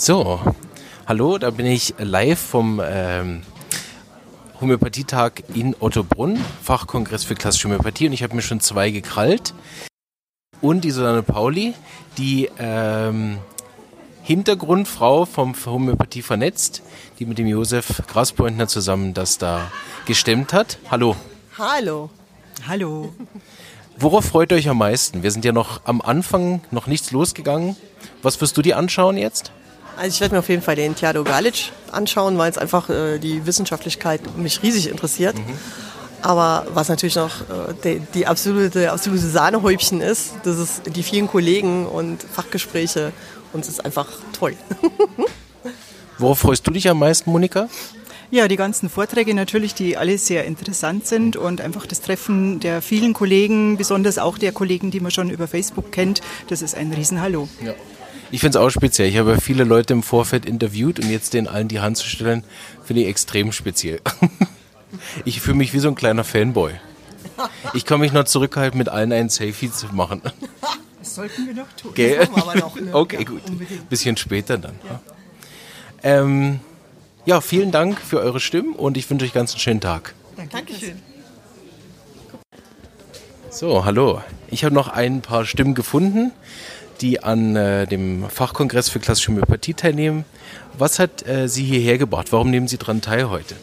So, hallo, da bin ich live vom ähm, Homöopathietag in Ottobrunn, Fachkongress für klassische Homöopathie und ich habe mir schon zwei gekrallt. Und die Susanne Pauli, die ähm, Hintergrundfrau vom Homöopathie vernetzt, die mit dem Josef Graspointner zusammen das da gestemmt hat. Hallo. Hallo. Hallo. Worauf freut ihr euch am meisten? Wir sind ja noch am Anfang, noch nichts losgegangen. Was wirst du dir anschauen jetzt? Also ich werde mir auf jeden Fall den Theado Galic anschauen, weil es einfach äh, die Wissenschaftlichkeit mich riesig interessiert. Mhm. Aber was natürlich noch äh, die, die, absolute, absolute Sahnehäubchen ist, das ist die vielen Kollegen und Fachgespräche und es ist einfach toll. Worauf freust du dich am meisten, Monika? Ja, die ganzen Vorträge natürlich, die alle sehr interessant sind und einfach das Treffen der vielen Kollegen, besonders auch der Kollegen, die man schon über Facebook kennt, das ist ein Riesenhallo. Ja. Ich finde es auch speziell. Ich habe viele Leute im Vorfeld interviewt und jetzt denen allen die Hand zu stellen, finde ich extrem speziell. Ich fühle mich wie so ein kleiner Fanboy. Ich kann mich noch zurückhalten, mit allen ein Selfie zu machen. Das sollten wir noch tun. Okay, noch, ne? okay ja, gut. Unbedingt. Bisschen später dann. Ja. Ähm, ja, vielen Dank für eure Stimmen und ich wünsche euch ganz einen schönen Tag. Dankeschön. So, hallo. Ich habe noch ein paar Stimmen gefunden die an äh, dem Fachkongress für klassische Homöopathie teilnehmen. Was hat äh, Sie hierher gebracht? Warum nehmen Sie daran teil heute?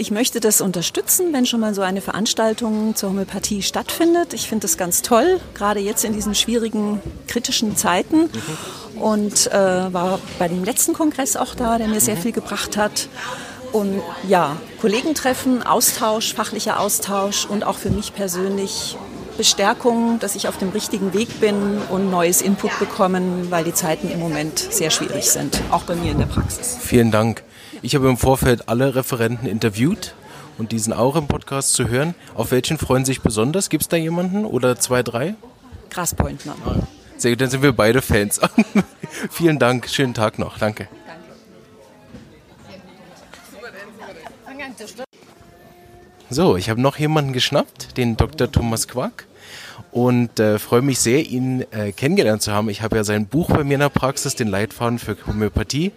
Ich möchte das unterstützen, wenn schon mal so eine Veranstaltung zur Homöopathie stattfindet. Ich finde das ganz toll, gerade jetzt in diesen schwierigen, kritischen Zeiten. Und äh, war bei dem letzten Kongress auch da, der mir sehr viel gebracht hat. Und ja, Kollegentreffen, Austausch, fachlicher Austausch und auch für mich persönlich Bestärkung, dass ich auf dem richtigen Weg bin und neues Input bekommen, weil die Zeiten im Moment sehr schwierig sind, auch bei mir in der Praxis. Vielen Dank. Ich habe im Vorfeld alle Referenten interviewt und die sind auch im Podcast zu hören. Auf welchen freuen sich besonders? Gibt es da jemanden oder zwei, drei? Graspointner. Ah, sehr gut, dann sind wir beide Fans. Vielen Dank, schönen Tag noch. Danke. So, ich habe noch jemanden geschnappt, den Dr. Thomas Quack und äh, freue mich sehr, ihn äh, kennengelernt zu haben. Ich habe ja sein Buch bei mir in der Praxis, den Leitfaden für Homöopathie,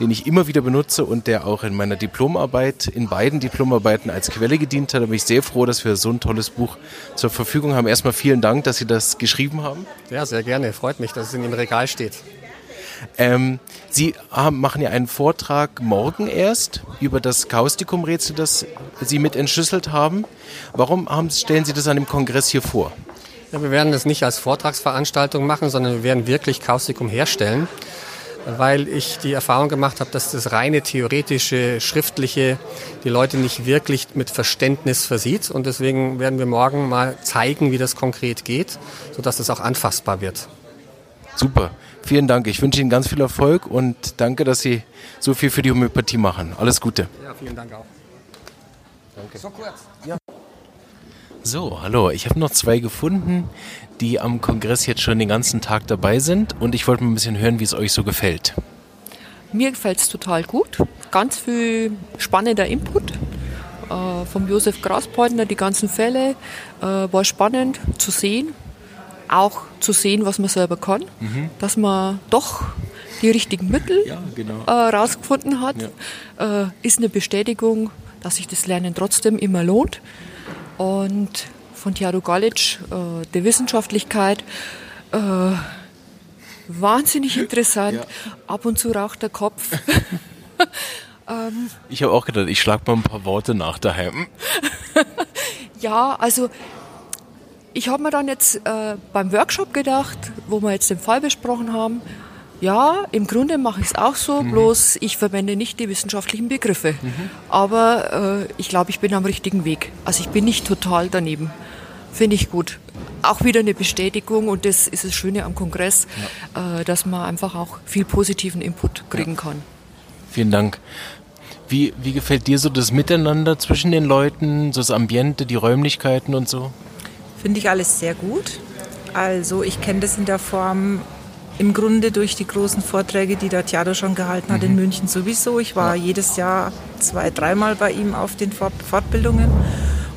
den ich immer wieder benutze und der auch in meiner Diplomarbeit, in beiden Diplomarbeiten als Quelle gedient hat. Da bin ich sehr froh, dass wir so ein tolles Buch zur Verfügung haben. Erstmal vielen Dank, dass Sie das geschrieben haben. Ja, sehr gerne. Freut mich, dass es in dem Regal steht. Ähm, Sie haben, machen ja einen Vortrag morgen erst über das Kaustikum-Rätsel, das Sie mit entschlüsselt haben. Warum haben, stellen Sie das an dem Kongress hier vor? Ja, wir werden das nicht als Vortragsveranstaltung machen, sondern wir werden wirklich Kaustikum herstellen, weil ich die Erfahrung gemacht habe, dass das reine theoretische, schriftliche die Leute nicht wirklich mit Verständnis versieht. Und deswegen werden wir morgen mal zeigen, wie das konkret geht, sodass es auch anfassbar wird. Super. Vielen Dank. Ich wünsche Ihnen ganz viel Erfolg und danke, dass Sie so viel für die Homöopathie machen. Alles Gute. Ja, vielen Dank auch. Danke. So kurz. Ja. So, hallo. Ich habe noch zwei gefunden, die am Kongress jetzt schon den ganzen Tag dabei sind und ich wollte mal ein bisschen hören, wie es euch so gefällt. Mir gefällt es total gut. Ganz viel spannender Input äh, vom Josef Graspartner, die ganzen Fälle. Äh, war spannend zu sehen, auch zu sehen, was man selber kann, mhm. dass man doch die richtigen Mittel ja, genau. äh, rausgefunden hat, ja. äh, ist eine Bestätigung, dass sich das Lernen trotzdem immer lohnt. Und von Thiago Galic, äh, der Wissenschaftlichkeit, äh, wahnsinnig interessant. Ja. Ab und zu raucht der Kopf. ähm, ich habe auch gedacht, ich schlage mal ein paar Worte nach daheim. ja, also ich habe mir dann jetzt äh, beim Workshop gedacht, wo wir jetzt den Fall besprochen haben, ja, im Grunde mache ich es auch so, mhm. bloß ich verwende nicht die wissenschaftlichen Begriffe. Mhm. Aber äh, ich glaube, ich bin am richtigen Weg. Also ich bin nicht total daneben. Finde ich gut. Auch wieder eine Bestätigung und das ist das Schöne am Kongress, ja. äh, dass man einfach auch viel positiven Input kriegen ja. kann. Vielen Dank. Wie, wie gefällt dir so das Miteinander zwischen den Leuten, so das Ambiente, die Räumlichkeiten und so? Finde ich alles sehr gut. Also ich kenne das in der Form im Grunde durch die großen Vorträge, die der Theater schon gehalten hat mhm. in München sowieso. Ich war ja. jedes Jahr zwei, dreimal bei ihm auf den Fortbildungen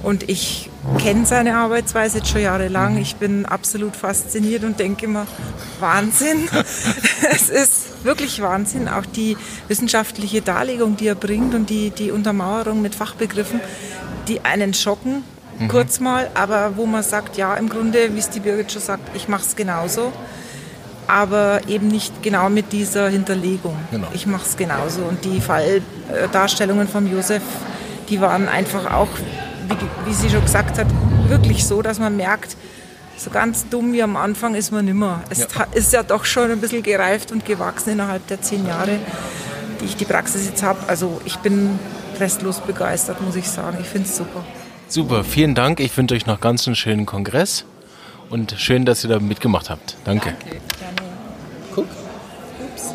und ich kenne seine Arbeitsweise jetzt schon jahrelang. Ich bin absolut fasziniert und denke immer, Wahnsinn. es ist wirklich Wahnsinn. Auch die wissenschaftliche Darlegung, die er bringt und die, die Untermauerung mit Fachbegriffen, die einen schocken, mhm. kurz mal, aber wo man sagt, ja, im Grunde, wie es die Birgit schon sagt, ich mache es genauso aber eben nicht genau mit dieser Hinterlegung. Genau. Ich mache es genauso. Und die Falldarstellungen von Josef, die waren einfach auch, wie, wie, sie schon gesagt hat, wirklich so, dass man merkt, so ganz dumm wie am Anfang ist man nimmer. Es ja. ist ja doch schon ein bisschen gereift und gewachsen innerhalb der zehn Jahre, die ich die Praxis jetzt habe. Also ich bin restlos begeistert, muss ich sagen. Ich finde es super. Super, vielen Dank. Ich wünsche euch noch ganz einen schönen Kongress und schön, dass ihr da mitgemacht habt. Danke. Danke. Guck. Ups.